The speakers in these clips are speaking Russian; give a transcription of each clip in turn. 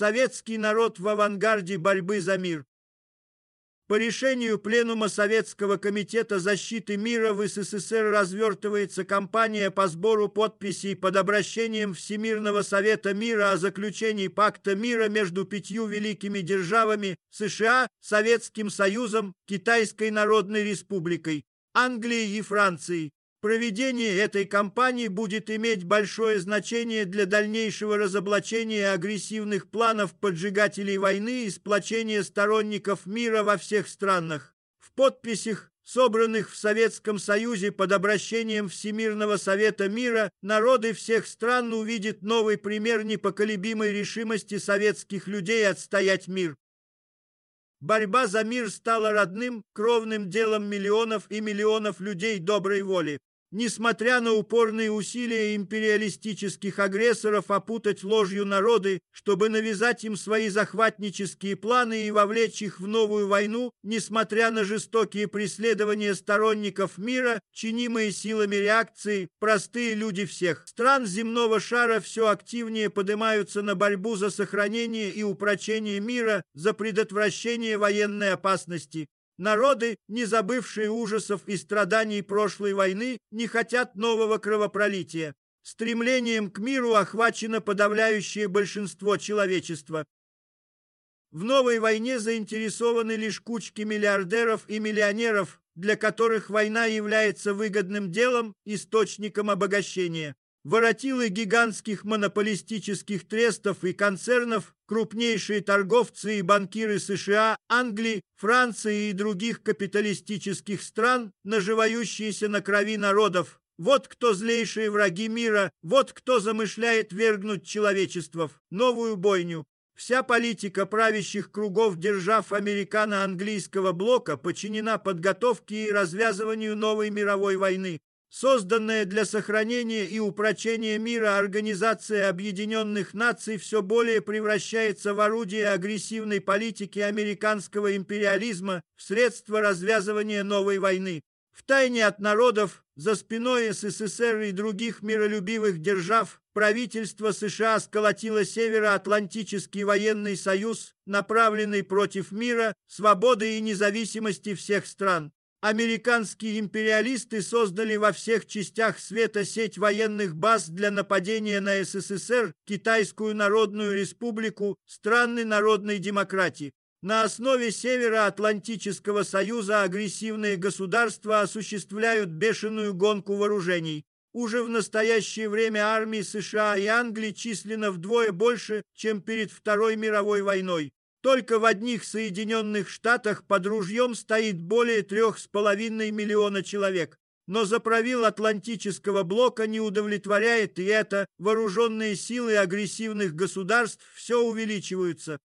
Советский народ в авангарде борьбы за мир. По решению Пленума Советского комитета защиты мира в СССР развертывается кампания по сбору подписей под обращением Всемирного Совета мира о заключении пакта мира между пятью великими державами США, Советским Союзом, Китайской Народной Республикой, Англией и Францией. Проведение этой кампании будет иметь большое значение для дальнейшего разоблачения агрессивных планов поджигателей войны и сплочения сторонников мира во всех странах. В подписях, собранных в Советском Союзе под обращением Всемирного Совета мира, народы всех стран увидят новый пример непоколебимой решимости советских людей отстоять мир. Борьба за мир стала родным, кровным делом миллионов и миллионов людей доброй воли. Несмотря на упорные усилия империалистических агрессоров опутать ложью народы, чтобы навязать им свои захватнические планы и вовлечь их в новую войну, несмотря на жестокие преследования сторонников мира, чинимые силами реакции, простые люди всех стран земного шара все активнее поднимаются на борьбу за сохранение и упрочение мира, за предотвращение военной опасности. Народы, не забывшие ужасов и страданий прошлой войны, не хотят нового кровопролития. Стремлением к миру охвачено подавляющее большинство человечества. В новой войне заинтересованы лишь кучки миллиардеров и миллионеров, для которых война является выгодным делом, источником обогащения. Воротилы гигантских монополистических трестов и концернов, крупнейшие торговцы и банкиры США, Англии, Франции и других капиталистических стран, наживающиеся на крови народов. Вот кто злейшие враги мира, вот кто замышляет вергнуть человечество в новую бойню. Вся политика правящих кругов держав американо-английского блока подчинена подготовке и развязыванию новой мировой войны. Созданная для сохранения и упрочения мира Организация Объединенных Наций все более превращается в орудие агрессивной политики американского империализма в средство развязывания новой войны. В тайне от народов, за спиной СССР и других миролюбивых держав, правительство США сколотило Североатлантический военный союз, направленный против мира, свободы и независимости всех стран. Американские империалисты создали во всех частях света сеть военных баз для нападения на СССР, Китайскую Народную Республику, страны народной демократии. На основе Североатлантического союза агрессивные государства осуществляют бешеную гонку вооружений. Уже в настоящее время армии США и Англии численно вдвое больше, чем перед Второй мировой войной. Только в одних Соединенных Штатах под ружьем стоит более трех с половиной миллиона человек. Но за правил Атлантического блока не удовлетворяет и это. Вооруженные силы агрессивных государств все увеличиваются.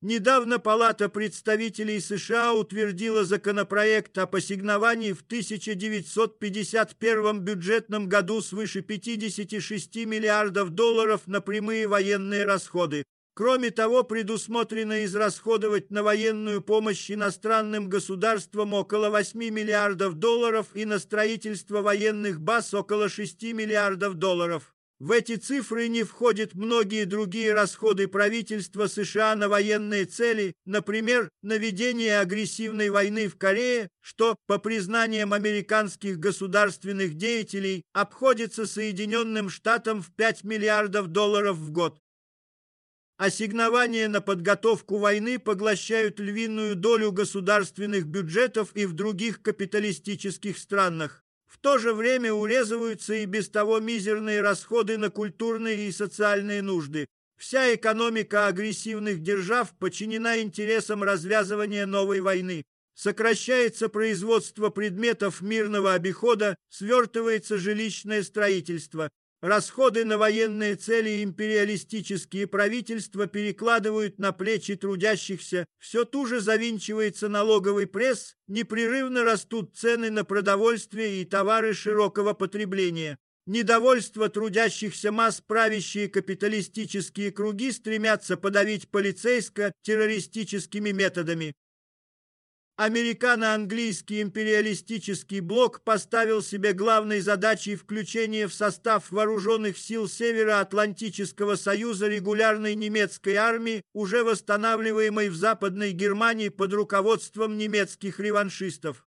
Недавно Палата представителей США утвердила законопроект о посигновании в 1951 бюджетном году свыше 56 миллиардов долларов на прямые военные расходы. Кроме того, предусмотрено израсходовать на военную помощь иностранным государствам около 8 миллиардов долларов и на строительство военных баз около 6 миллиардов долларов. В эти цифры не входят многие другие расходы правительства США на военные цели, например, на ведение агрессивной войны в Корее, что, по признаниям американских государственных деятелей, обходится Соединенным Штатам в 5 миллиардов долларов в год. Ассигнования на подготовку войны поглощают львиную долю государственных бюджетов и в других капиталистических странах. В то же время урезываются и без того мизерные расходы на культурные и социальные нужды. Вся экономика агрессивных держав подчинена интересам развязывания новой войны. Сокращается производство предметов мирного обихода, свертывается жилищное строительство. Расходы на военные цели империалистические правительства перекладывают на плечи трудящихся, все туже завинчивается налоговый пресс, непрерывно растут цены на продовольствие и товары широкого потребления. Недовольство трудящихся масс правящие капиталистические круги стремятся подавить полицейско-террористическими методами. Американо-английский империалистический блок поставил себе главной задачей включение в состав вооруженных сил Североатлантического союза регулярной немецкой армии, уже восстанавливаемой в Западной Германии под руководством немецких реваншистов.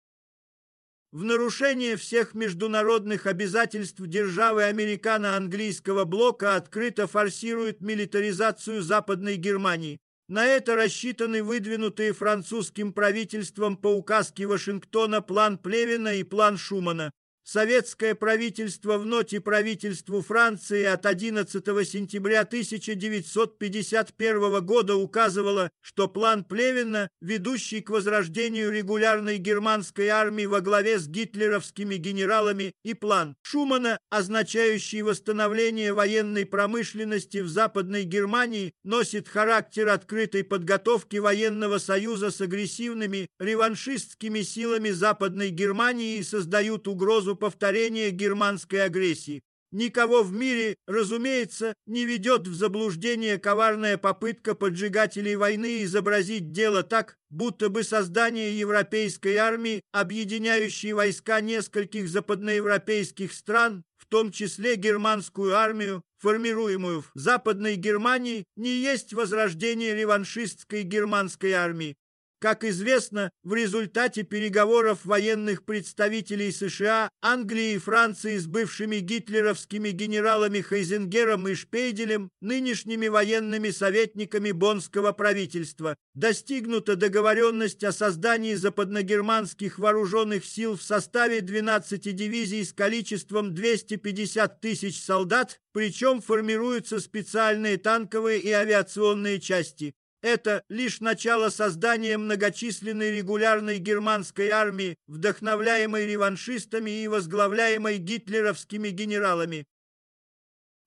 В нарушение всех международных обязательств державы американо-английского блока открыто форсирует милитаризацию Западной Германии. На это рассчитаны выдвинутые французским правительством по указке Вашингтона план Плевина и план Шумана. Советское правительство в ноте правительству Франции от 11 сентября 1951 года указывало, что план Плевина, ведущий к возрождению регулярной германской армии во главе с гитлеровскими генералами, и план Шумана, означающий восстановление военной промышленности в Западной Германии, носит характер открытой подготовки военного союза с агрессивными реваншистскими силами Западной Германии и создают угрозу повторения германской агрессии. Никого в мире, разумеется, не ведет в заблуждение коварная попытка поджигателей войны изобразить дело так, будто бы создание европейской армии, объединяющей войска нескольких западноевропейских стран, в том числе германскую армию, формируемую в Западной Германии, не есть возрождение реваншистской германской армии. Как известно, в результате переговоров военных представителей США, Англии и Франции с бывшими гитлеровскими генералами Хайзенгером и Шпейделем, нынешними военными советниками Боннского правительства, достигнута договоренность о создании западногерманских вооруженных сил в составе 12 дивизий с количеством 250 тысяч солдат, причем формируются специальные танковые и авиационные части. Это лишь начало создания многочисленной регулярной германской армии, вдохновляемой реваншистами и возглавляемой гитлеровскими генералами.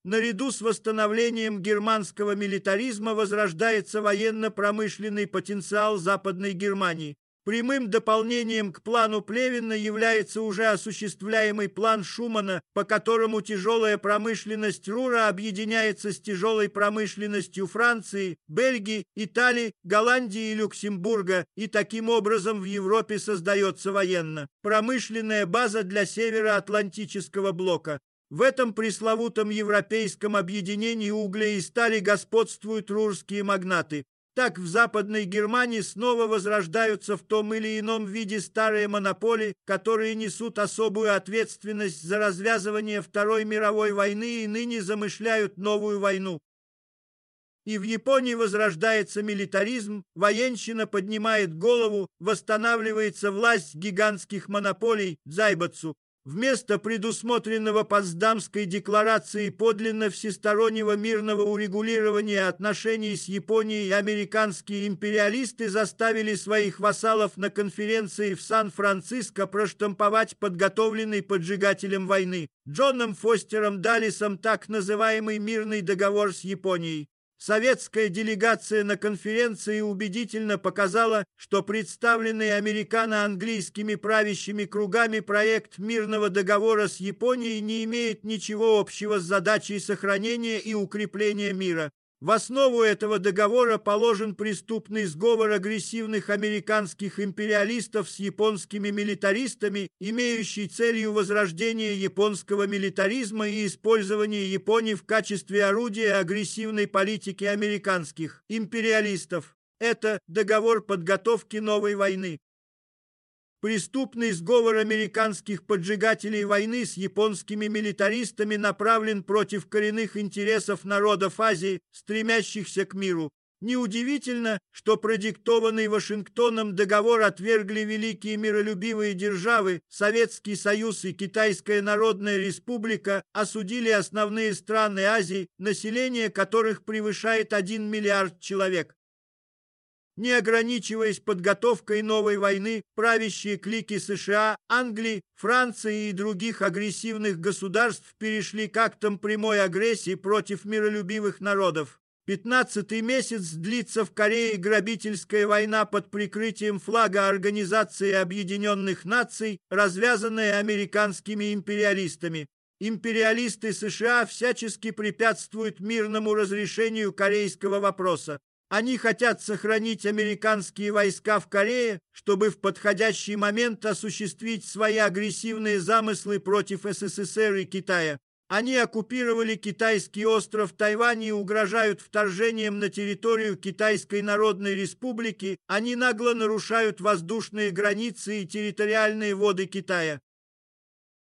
Наряду с восстановлением германского милитаризма возрождается военно-промышленный потенциал Западной Германии. Прямым дополнением к плану Плевина является уже осуществляемый план Шумана, по которому тяжелая промышленность Рура объединяется с тяжелой промышленностью Франции, Бельгии, Италии, Голландии и Люксембурга, и таким образом в Европе создается военно-промышленная база для Североатлантического блока. В этом пресловутом европейском объединении угля и стали господствуют рурские магнаты. Так в Западной Германии снова возрождаются в том или ином виде старые монополии, которые несут особую ответственность за развязывание Второй мировой войны и ныне замышляют новую войну. И в Японии возрождается милитаризм, военщина поднимает голову, восстанавливается власть гигантских монополий Зайбацу, Вместо предусмотренного Потсдамской декларацией подлинно всестороннего мирного урегулирования отношений с Японией американские империалисты заставили своих вассалов на конференции в Сан-Франциско проштамповать подготовленный поджигателем войны Джоном Фостером Даллисом так называемый мирный договор с Японией. Советская делегация на конференции убедительно показала, что представленный американо-английскими правящими кругами проект мирного договора с Японией не имеет ничего общего с задачей сохранения и укрепления мира. В основу этого договора положен преступный сговор агрессивных американских империалистов с японскими милитаристами, имеющий целью возрождения японского милитаризма и использования Японии в качестве орудия агрессивной политики американских империалистов. Это договор подготовки новой войны. Преступный сговор американских поджигателей войны с японскими милитаристами направлен против коренных интересов народов Азии, стремящихся к миру. Неудивительно, что продиктованный Вашингтоном договор отвергли великие миролюбивые державы, Советский Союз и Китайская Народная Республика осудили основные страны Азии, население которых превышает 1 миллиард человек. Не ограничиваясь подготовкой новой войны, правящие клики США, Англии, Франции и других агрессивных государств перешли к актам прямой агрессии против миролюбивых народов. Пятнадцатый месяц длится в Корее грабительская война под прикрытием флага Организации Объединенных Наций, развязанная американскими империалистами. Империалисты США всячески препятствуют мирному разрешению корейского вопроса. Они хотят сохранить американские войска в Корее, чтобы в подходящий момент осуществить свои агрессивные замыслы против СССР и Китая. Они оккупировали китайский остров Тайвань и угрожают вторжением на территорию Китайской Народной Республики. Они нагло нарушают воздушные границы и территориальные воды Китая.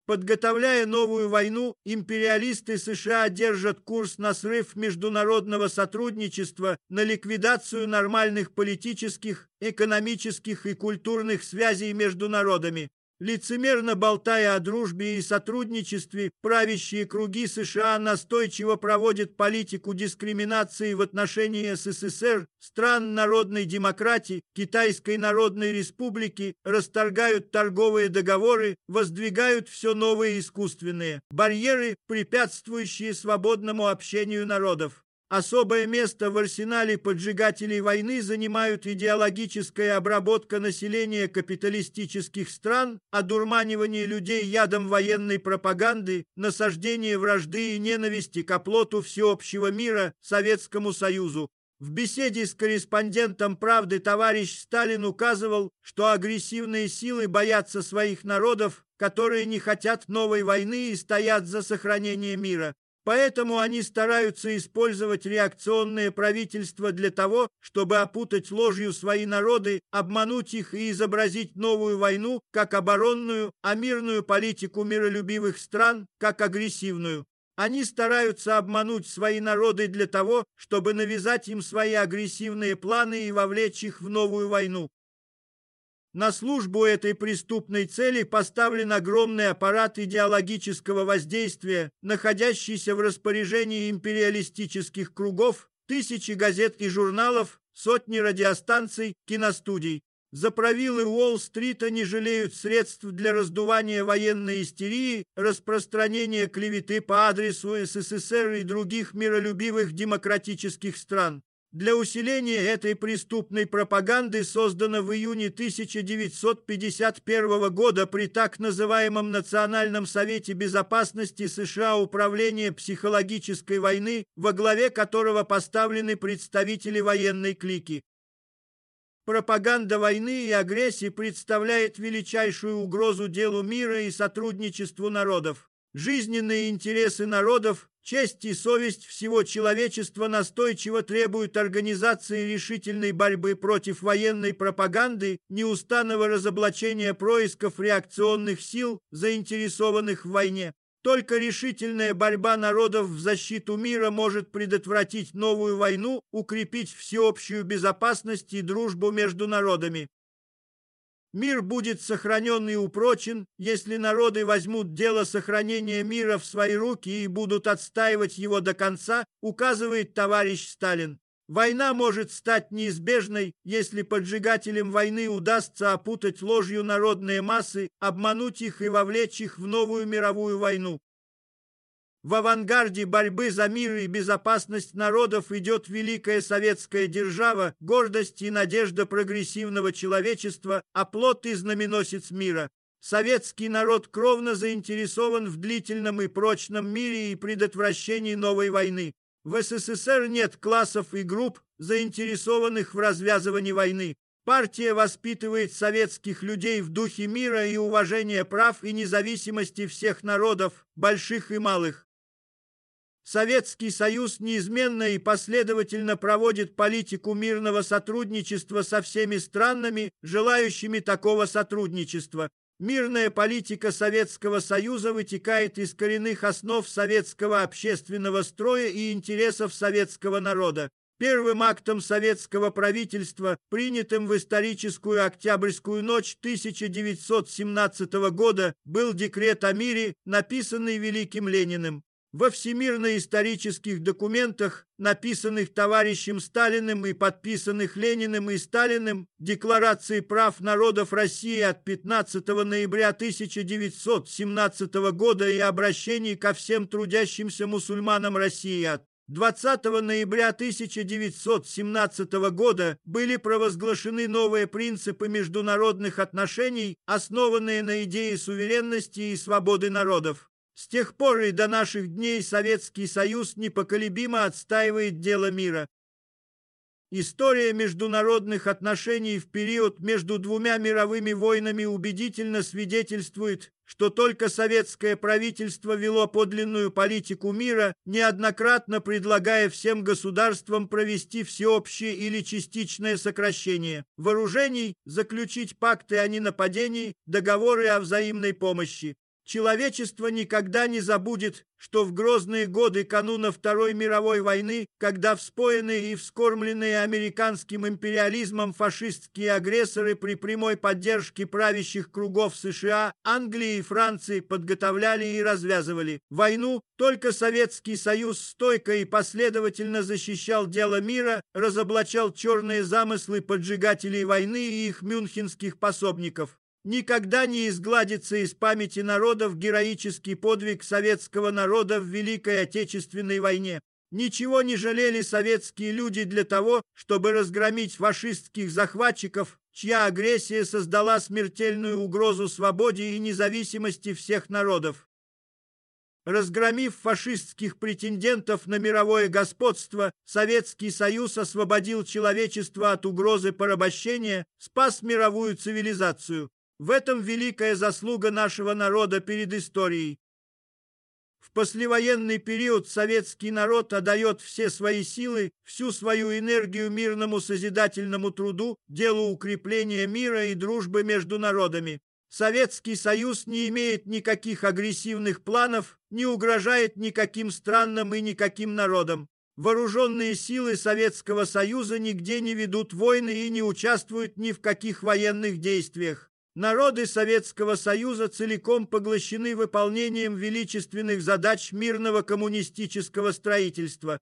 Подготовляя новую войну, империалисты США держат курс на срыв международного сотрудничества, на ликвидацию нормальных политических, экономических и культурных связей между народами. Лицемерно болтая о дружбе и сотрудничестве, правящие круги США настойчиво проводят политику дискриминации в отношении СССР, стран народной демократии, Китайской Народной Республики, расторгают торговые договоры, воздвигают все новые искусственные барьеры, препятствующие свободному общению народов. Особое место в арсенале поджигателей войны занимают идеологическая обработка населения капиталистических стран, одурманивание людей ядом военной пропаганды, насаждение вражды и ненависти к оплоту всеобщего мира Советскому Союзу. В беседе с корреспондентом «Правды» товарищ Сталин указывал, что агрессивные силы боятся своих народов, которые не хотят новой войны и стоят за сохранение мира. Поэтому они стараются использовать реакционное правительство для того, чтобы опутать ложью свои народы, обмануть их и изобразить новую войну как оборонную, а мирную политику миролюбивых стран как агрессивную. Они стараются обмануть свои народы для того, чтобы навязать им свои агрессивные планы и вовлечь их в новую войну. На службу этой преступной цели поставлен огромный аппарат идеологического воздействия, находящийся в распоряжении империалистических кругов, тысячи газет и журналов, сотни радиостанций, киностудий. Заправилы Уолл-стрита не жалеют средств для раздувания военной истерии, распространения клеветы по адресу СССР и других миролюбивых демократических стран. Для усиления этой преступной пропаганды создано в июне 1951 года при так называемом Национальном совете безопасности США Управление психологической войны, во главе которого поставлены представители военной клики. Пропаганда войны и агрессии представляет величайшую угрозу делу мира и сотрудничеству народов. Жизненные интересы народов Честь и совесть всего человечества настойчиво требуют организации решительной борьбы против военной пропаганды, неустанного разоблачения происков реакционных сил, заинтересованных в войне. Только решительная борьба народов в защиту мира может предотвратить новую войну, укрепить всеобщую безопасность и дружбу между народами. Мир будет сохранен и упрочен, если народы возьмут дело сохранения мира в свои руки и будут отстаивать его до конца, указывает товарищ Сталин. Война может стать неизбежной, если поджигателям войны удастся опутать ложью народные массы, обмануть их и вовлечь их в новую мировую войну. В авангарде борьбы за мир и безопасность народов идет великая советская держава, гордость и надежда прогрессивного человечества, а плод и знаменосец мира. Советский народ кровно заинтересован в длительном и прочном мире и предотвращении новой войны. В СССР нет классов и групп, заинтересованных в развязывании войны. Партия воспитывает советских людей в духе мира и уважения прав и независимости всех народов, больших и малых. Советский Союз неизменно и последовательно проводит политику мирного сотрудничества со всеми странами, желающими такого сотрудничества. Мирная политика Советского Союза вытекает из коренных основ советского общественного строя и интересов советского народа. Первым актом советского правительства, принятым в историческую Октябрьскую ночь 1917 года, был декрет о мире, написанный Великим Лениным. Во всемирно-исторических документах, написанных товарищем Сталиным и подписанных Лениным и Сталиным, Декларации прав народов России от 15 ноября 1917 года и обращений ко всем трудящимся мусульманам России от 20 ноября 1917 года были провозглашены новые принципы международных отношений, основанные на идее суверенности и свободы народов. С тех пор и до наших дней Советский Союз непоколебимо отстаивает дело мира. История международных отношений в период между двумя мировыми войнами убедительно свидетельствует, что только советское правительство вело подлинную политику мира, неоднократно предлагая всем государствам провести всеобщее или частичное сокращение вооружений, заключить пакты о ненападении, договоры о взаимной помощи. Человечество никогда не забудет, что в грозные годы кануна Второй мировой войны, когда вспоенные и вскормленные американским империализмом фашистские агрессоры при прямой поддержке правящих кругов США, Англии и Франции подготовляли и развязывали войну, только Советский Союз стойко и последовательно защищал дело мира, разоблачал черные замыслы поджигателей войны и их мюнхенских пособников. Никогда не изгладится из памяти народов героический подвиг советского народа в Великой Отечественной войне. Ничего не жалели советские люди для того, чтобы разгромить фашистских захватчиков, чья агрессия создала смертельную угрозу свободе и независимости всех народов. Разгромив фашистских претендентов на мировое господство, Советский Союз освободил человечество от угрозы порабощения, спас мировую цивилизацию. В этом великая заслуга нашего народа перед историей. В послевоенный период советский народ отдает все свои силы, всю свою энергию мирному созидательному труду, делу укрепления мира и дружбы между народами. Советский Союз не имеет никаких агрессивных планов, не угрожает никаким странам и никаким народам. Вооруженные силы Советского Союза нигде не ведут войны и не участвуют ни в каких военных действиях. Народы Советского Союза целиком поглощены выполнением величественных задач мирного коммунистического строительства.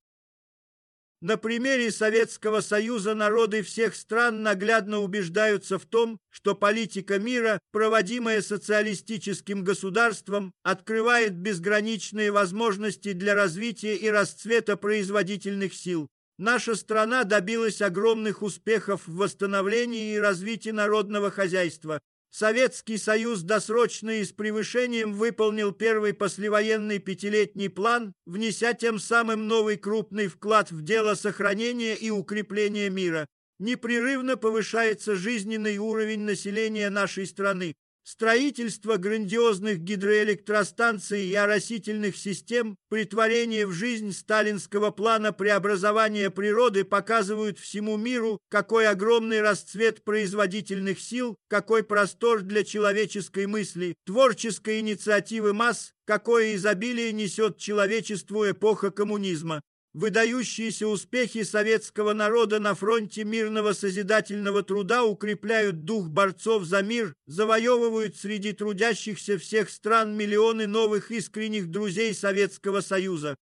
На примере Советского Союза народы всех стран наглядно убеждаются в том, что политика мира, проводимая социалистическим государством, открывает безграничные возможности для развития и расцвета производительных сил. Наша страна добилась огромных успехов в восстановлении и развитии народного хозяйства. Советский Союз досрочно и с превышением выполнил первый послевоенный пятилетний план, внеся тем самым новый крупный вклад в дело сохранения и укрепления мира. Непрерывно повышается жизненный уровень населения нашей страны. Строительство грандиозных гидроэлектростанций и оросительных систем, притворение в жизнь сталинского плана преобразования природы показывают всему миру, какой огромный расцвет производительных сил, какой простор для человеческой мысли, творческой инициативы масс, какое изобилие несет человечеству эпоха коммунизма. Выдающиеся успехи советского народа на фронте мирного созидательного труда укрепляют дух борцов за мир, завоевывают среди трудящихся всех стран миллионы новых искренних друзей Советского Союза.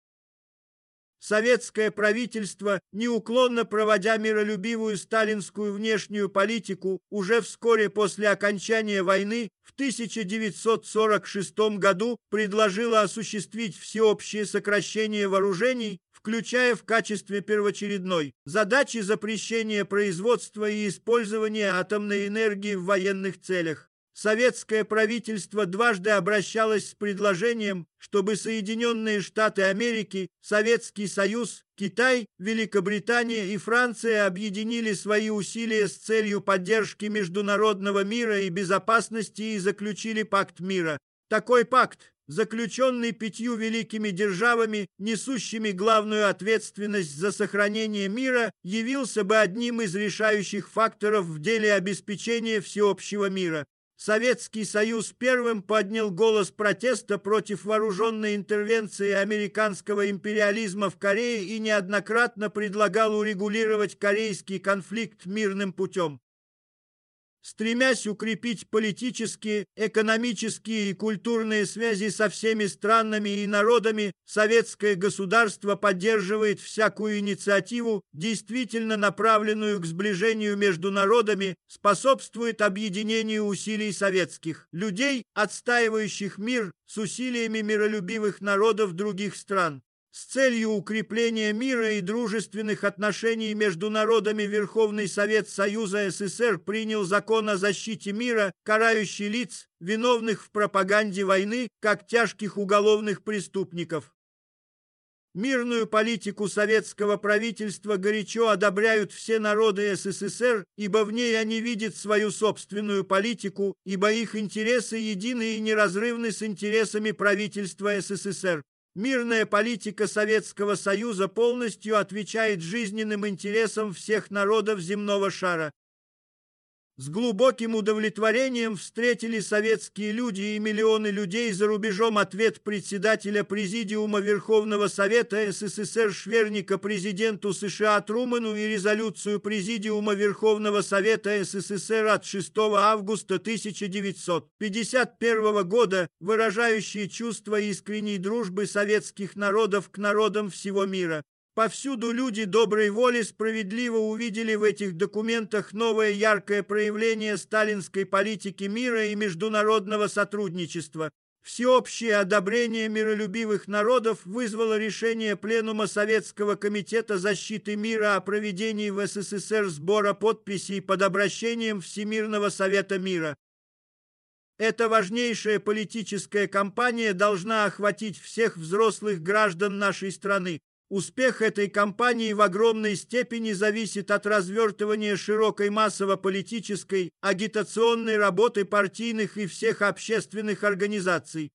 Советское правительство, неуклонно проводя миролюбивую сталинскую внешнюю политику, уже вскоре после окончания войны в 1946 году предложило осуществить всеобщее сокращение вооружений, включая в качестве первоочередной задачи запрещения производства и использования атомной энергии в военных целях советское правительство дважды обращалось с предложением, чтобы Соединенные Штаты Америки, Советский Союз, Китай, Великобритания и Франция объединили свои усилия с целью поддержки международного мира и безопасности и заключили пакт мира. Такой пакт, заключенный пятью великими державами, несущими главную ответственность за сохранение мира, явился бы одним из решающих факторов в деле обеспечения всеобщего мира. Советский Союз первым поднял голос протеста против вооруженной интервенции американского империализма в Корее и неоднократно предлагал урегулировать корейский конфликт мирным путем. Стремясь укрепить политические, экономические и культурные связи со всеми странами и народами, советское государство поддерживает всякую инициативу, действительно направленную к сближению между народами, способствует объединению усилий советских людей, отстаивающих мир с усилиями миролюбивых народов других стран. С целью укрепления мира и дружественных отношений между народами Верховный Совет Союза СССР принял закон о защите мира, карающий лиц, виновных в пропаганде войны, как тяжких уголовных преступников. Мирную политику советского правительства горячо одобряют все народы СССР, ибо в ней они видят свою собственную политику, ибо их интересы едины и неразрывны с интересами правительства СССР. Мирная политика Советского Союза полностью отвечает жизненным интересам всех народов земного шара. С глубоким удовлетворением встретили советские люди и миллионы людей за рубежом ответ председателя Президиума Верховного Совета СССР Шверника президенту США Труману и резолюцию Президиума Верховного Совета СССР от 6 августа 1951 года, выражающие чувство искренней дружбы советских народов к народам всего мира. Повсюду люди доброй воли справедливо увидели в этих документах новое яркое проявление сталинской политики мира и международного сотрудничества. Всеобщее одобрение миролюбивых народов вызвало решение Пленума Советского комитета защиты мира о проведении в СССР сбора подписей под обращением Всемирного Совета мира. Эта важнейшая политическая кампания должна охватить всех взрослых граждан нашей страны. Успех этой кампании в огромной степени зависит от развертывания широкой массово-политической агитационной работы партийных и всех общественных организаций.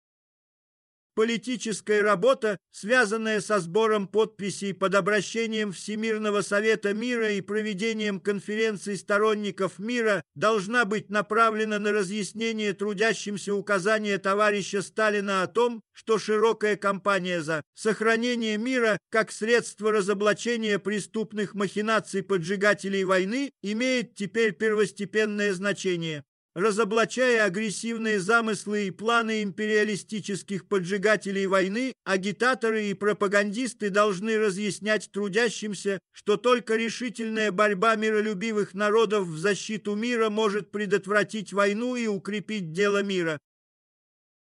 Политическая работа, связанная со сбором подписей под обращением Всемирного Совета Мира и проведением конференций сторонников мира, должна быть направлена на разъяснение трудящимся указания товарища Сталина о том, что широкая кампания за сохранение мира как средство разоблачения преступных махинаций поджигателей войны имеет теперь первостепенное значение разоблачая агрессивные замыслы и планы империалистических поджигателей войны, агитаторы и пропагандисты должны разъяснять трудящимся, что только решительная борьба миролюбивых народов в защиту мира может предотвратить войну и укрепить дело мира.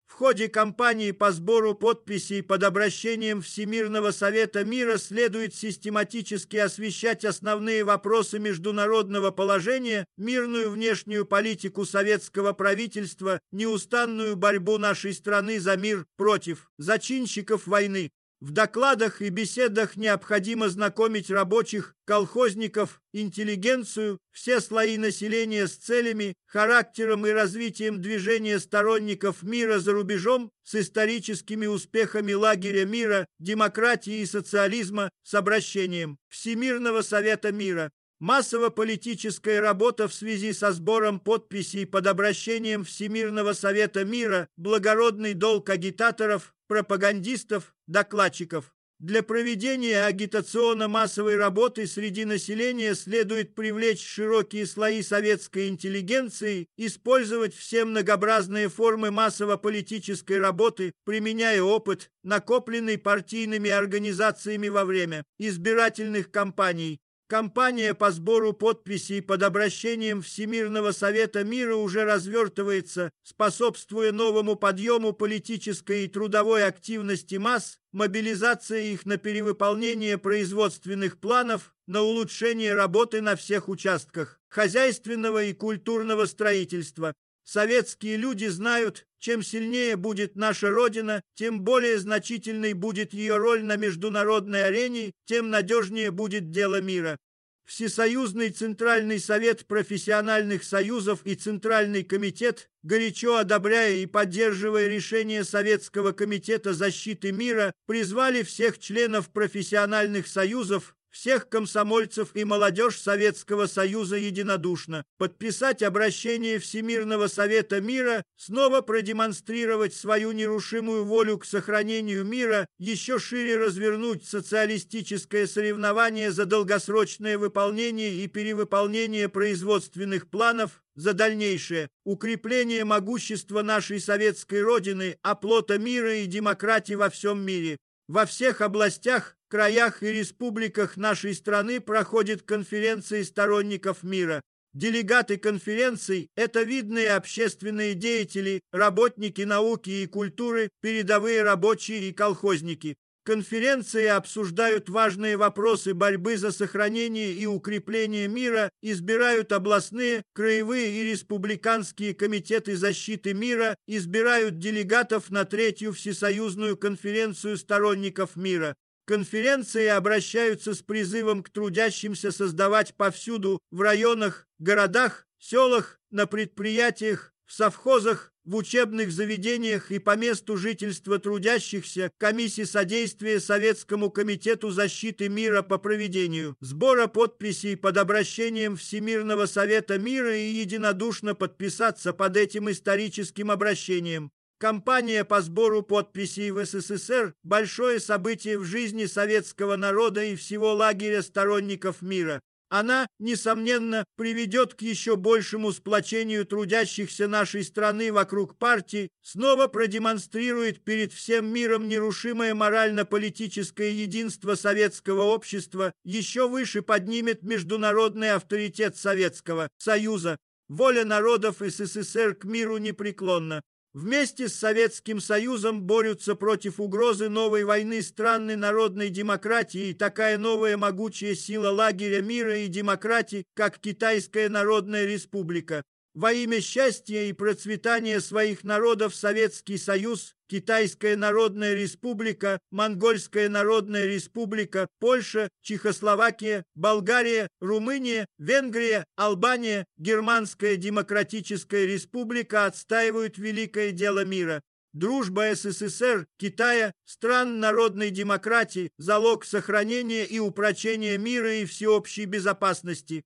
В ходе кампании по сбору подписей под обращением Всемирного Совета Мира следует систематически освещать основные вопросы международного положения, мирную внешнюю политику советского правительства, неустанную борьбу нашей страны за мир против зачинщиков войны. В докладах и беседах необходимо знакомить рабочих, колхозников, интеллигенцию, все слои населения с целями, характером и развитием движения сторонников мира за рубежом, с историческими успехами лагеря мира, демократии и социализма, с обращением Всемирного Совета Мира, Массово-политическая работа в связи со сбором подписей под обращением Всемирного Совета Мира, благородный долг агитаторов, пропагандистов, докладчиков. Для проведения агитационно-массовой работы среди населения следует привлечь широкие слои советской интеллигенции, использовать все многообразные формы массово-политической работы, применяя опыт, накопленный партийными организациями во время избирательных кампаний, Кампания по сбору подписей под обращением Всемирного Совета Мира уже развертывается, способствуя новому подъему политической и трудовой активности масс, мобилизация их на перевыполнение производственных планов, на улучшение работы на всех участках хозяйственного и культурного строительства, Советские люди знают, чем сильнее будет наша Родина, тем более значительной будет ее роль на международной арене, тем надежнее будет дело мира. Всесоюзный Центральный Совет профессиональных союзов и Центральный комитет, горячо одобряя и поддерживая решение Советского комитета защиты мира, призвали всех членов профессиональных союзов всех комсомольцев и молодежь Советского Союза единодушно, подписать обращение Всемирного Совета Мира, снова продемонстрировать свою нерушимую волю к сохранению мира, еще шире развернуть социалистическое соревнование за долгосрочное выполнение и перевыполнение производственных планов, за дальнейшее укрепление могущества нашей советской Родины, оплота мира и демократии во всем мире. Во всех областях краях и республиках нашей страны проходят конференции сторонников мира. Делегаты конференций – это видные общественные деятели, работники науки и культуры, передовые рабочие и колхозники. Конференции обсуждают важные вопросы борьбы за сохранение и укрепление мира, избирают областные, краевые и республиканские комитеты защиты мира, избирают делегатов на третью всесоюзную конференцию сторонников мира. Конференции обращаются с призывом к трудящимся создавать повсюду в районах, городах, селах, на предприятиях, в совхозах, в учебных заведениях и по месту жительства трудящихся комиссии содействия Советскому комитету защиты мира по проведению сбора подписей под обращением Всемирного совета мира и единодушно подписаться под этим историческим обращением. Кампания по сбору подписей в СССР – большое событие в жизни советского народа и всего лагеря сторонников мира. Она, несомненно, приведет к еще большему сплочению трудящихся нашей страны вокруг партии, снова продемонстрирует перед всем миром нерушимое морально-политическое единство советского общества, еще выше поднимет международный авторитет Советского Союза. Воля народов СССР к миру непреклонна. Вместе с Советским Союзом борются против угрозы новой войны страны народной демократии и такая новая могучая сила лагеря мира и демократии, как Китайская Народная Республика. Во имя счастья и процветания своих народов Советский Союз, Китайская Народная Республика, Монгольская Народная Республика, Польша, Чехословакия, Болгария, Румыния, Венгрия, Албания, Германская Демократическая Республика отстаивают великое дело мира. Дружба СССР, Китая, стран народной демократии – залог сохранения и упрочения мира и всеобщей безопасности.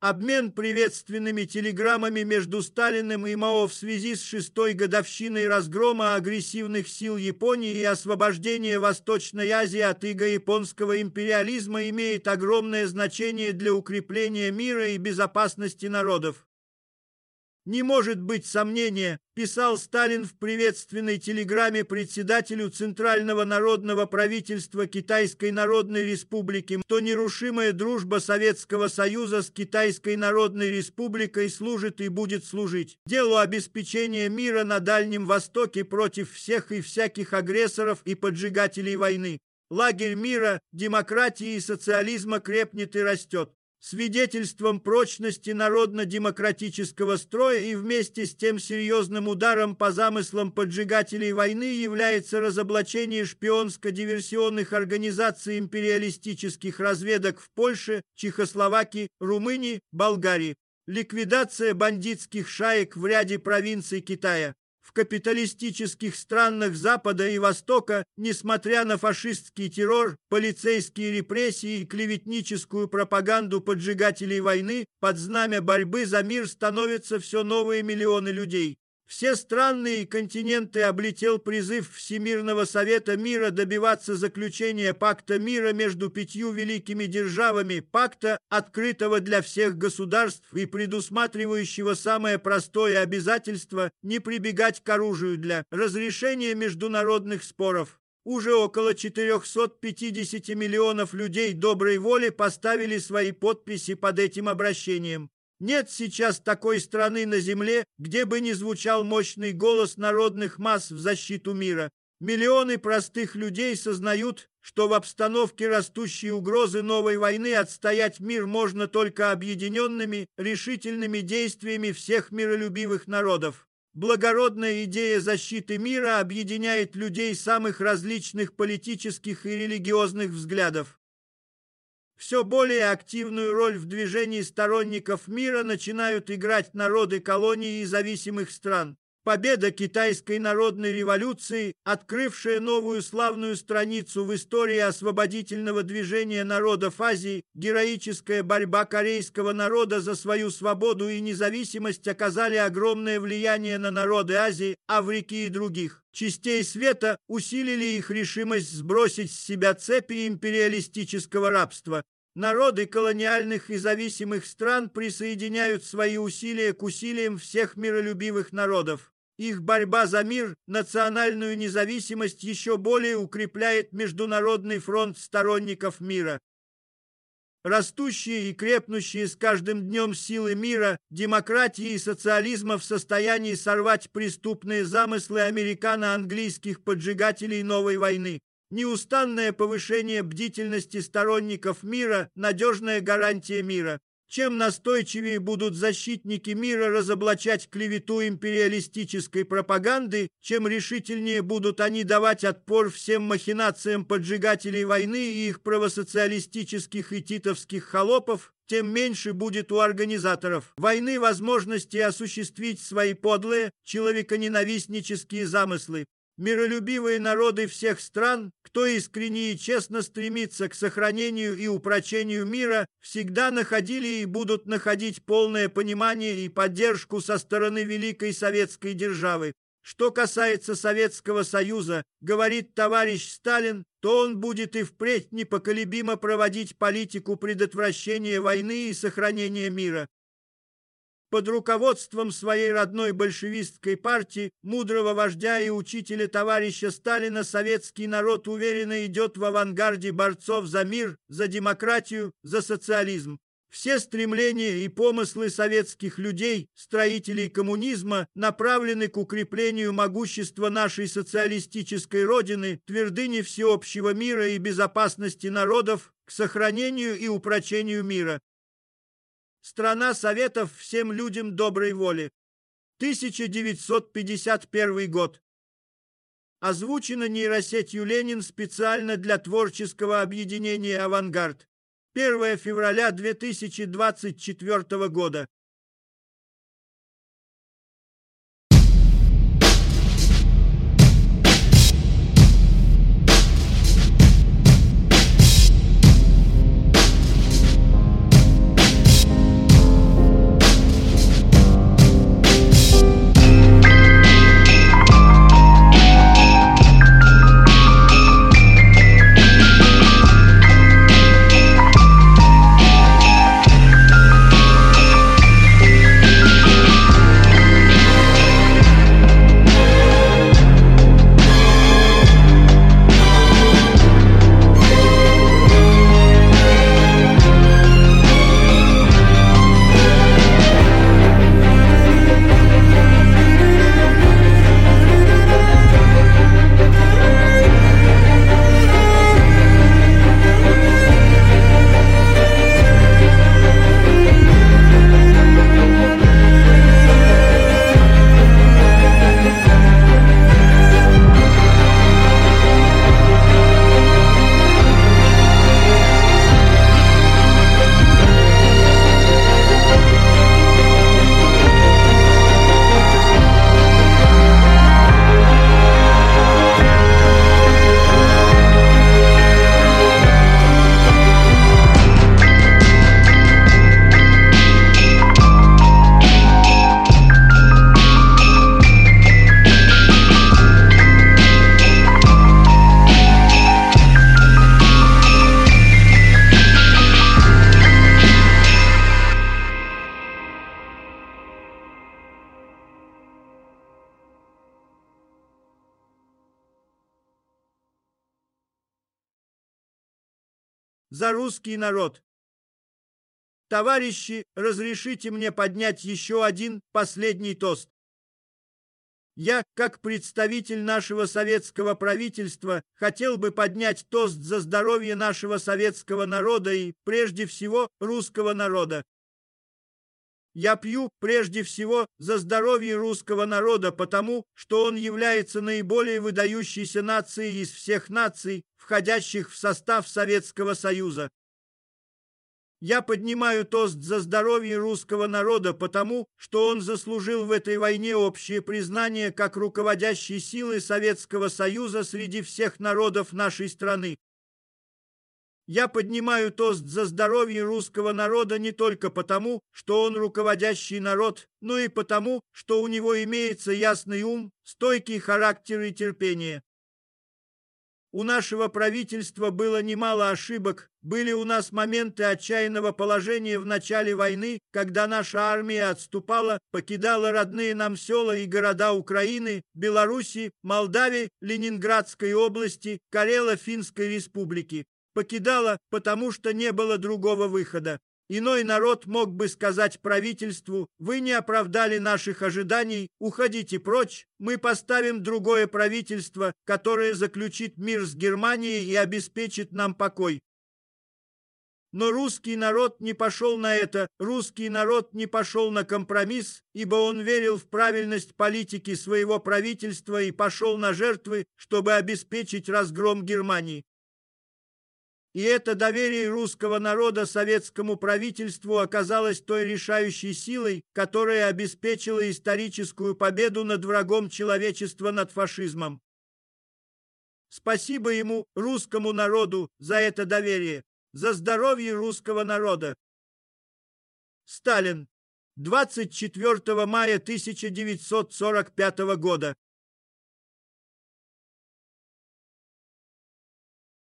Обмен приветственными телеграммами между Сталиным и Мао в связи с шестой годовщиной разгрома агрессивных сил Японии и освобождения Восточной Азии от иго японского империализма имеет огромное значение для укрепления мира и безопасности народов. Не может быть сомнения, писал Сталин в приветственной телеграмме председателю Центрального народного правительства Китайской Народной Республики, что нерушимая дружба Советского Союза с Китайской Народной Республикой служит и будет служить делу обеспечения мира на Дальнем Востоке против всех и всяких агрессоров и поджигателей войны. Лагерь мира, демократии и социализма крепнет и растет свидетельством прочности народно-демократического строя и вместе с тем серьезным ударом по замыслам поджигателей войны является разоблачение шпионско-диверсионных организаций империалистических разведок в Польше, Чехословакии, Румынии, Болгарии, ликвидация бандитских шаек в ряде провинций Китая, в капиталистических странах Запада и Востока, несмотря на фашистский террор, полицейские репрессии и клеветническую пропаганду поджигателей войны, под знамя борьбы за мир становятся все новые миллионы людей. Все страны и континенты облетел призыв Всемирного Совета Мира добиваться заключения пакта мира между пятью великими державами, пакта, открытого для всех государств и предусматривающего самое простое обязательство не прибегать к оружию для разрешения международных споров. Уже около 450 миллионов людей доброй воли поставили свои подписи под этим обращением. Нет сейчас такой страны на земле, где бы не звучал мощный голос народных масс в защиту мира. Миллионы простых людей сознают, что в обстановке растущей угрозы новой войны отстоять мир можно только объединенными, решительными действиями всех миролюбивых народов. Благородная идея защиты мира объединяет людей самых различных политических и религиозных взглядов. Все более активную роль в движении сторонников мира начинают играть народы колоний и зависимых стран. Победа китайской народной революции, открывшая новую славную страницу в истории освободительного движения народов Азии, героическая борьба корейского народа за свою свободу и независимость оказали огромное влияние на народы Азии, Африки и других частей света усилили их решимость сбросить с себя цепи империалистического рабства. Народы колониальных и зависимых стран присоединяют свои усилия к усилиям всех миролюбивых народов. Их борьба за мир, национальную независимость еще более укрепляет Международный фронт сторонников мира. Растущие и крепнущие с каждым днем силы мира, демократии и социализма в состоянии сорвать преступные замыслы американо-английских поджигателей новой войны. Неустанное повышение бдительности сторонников мира – надежная гарантия мира. Чем настойчивее будут защитники мира разоблачать клевету империалистической пропаганды, чем решительнее будут они давать отпор всем махинациям поджигателей войны и их правосоциалистических и титовских холопов, тем меньше будет у организаторов войны возможности осуществить свои подлые, человеконенавистнические замыслы. Миролюбивые народы всех стран, кто искренне и честно стремится к сохранению и упрочению мира, всегда находили и будут находить полное понимание и поддержку со стороны Великой Советской Державы. Что касается Советского Союза, говорит товарищ Сталин, то он будет и впредь непоколебимо проводить политику предотвращения войны и сохранения мира под руководством своей родной большевистской партии, мудрого вождя и учителя товарища Сталина, советский народ уверенно идет в авангарде борцов за мир, за демократию, за социализм. Все стремления и помыслы советских людей, строителей коммунизма, направлены к укреплению могущества нашей социалистической родины, твердыни всеобщего мира и безопасности народов, к сохранению и упрочению мира. Страна Советов всем людям доброй воли. 1951 год. Озвучено нейросетью Ленин специально для творческого объединения «Авангард». 1 февраля 2024 года. За русский народ. Товарищи, разрешите мне поднять еще один последний тост. Я, как представитель нашего советского правительства, хотел бы поднять тост за здоровье нашего советского народа и, прежде всего, русского народа. Я пью прежде всего за здоровье русского народа, потому что он является наиболее выдающейся нацией из всех наций, входящих в состав Советского Союза. Я поднимаю тост за здоровье русского народа, потому что он заслужил в этой войне общее признание как руководящей силы Советского Союза среди всех народов нашей страны. Я поднимаю тост за здоровье русского народа не только потому, что он руководящий народ, но и потому, что у него имеется ясный ум, стойкий характер и терпение. У нашего правительства было немало ошибок, были у нас моменты отчаянного положения в начале войны, когда наша армия отступала, покидала родные нам села и города Украины, Белоруссии, Молдавии, Ленинградской области, Карело-Финской республики. Покидала, потому что не было другого выхода. Иной народ мог бы сказать правительству, вы не оправдали наших ожиданий, уходите прочь, мы поставим другое правительство, которое заключит мир с Германией и обеспечит нам покой. Но русский народ не пошел на это, русский народ не пошел на компромисс, ибо он верил в правильность политики своего правительства и пошел на жертвы, чтобы обеспечить разгром Германии. И это доверие русского народа советскому правительству оказалось той решающей силой, которая обеспечила историческую победу над врагом человечества, над фашизмом. Спасибо ему, русскому народу, за это доверие за здоровье русского народа. Сталин. 24 мая 1945 года.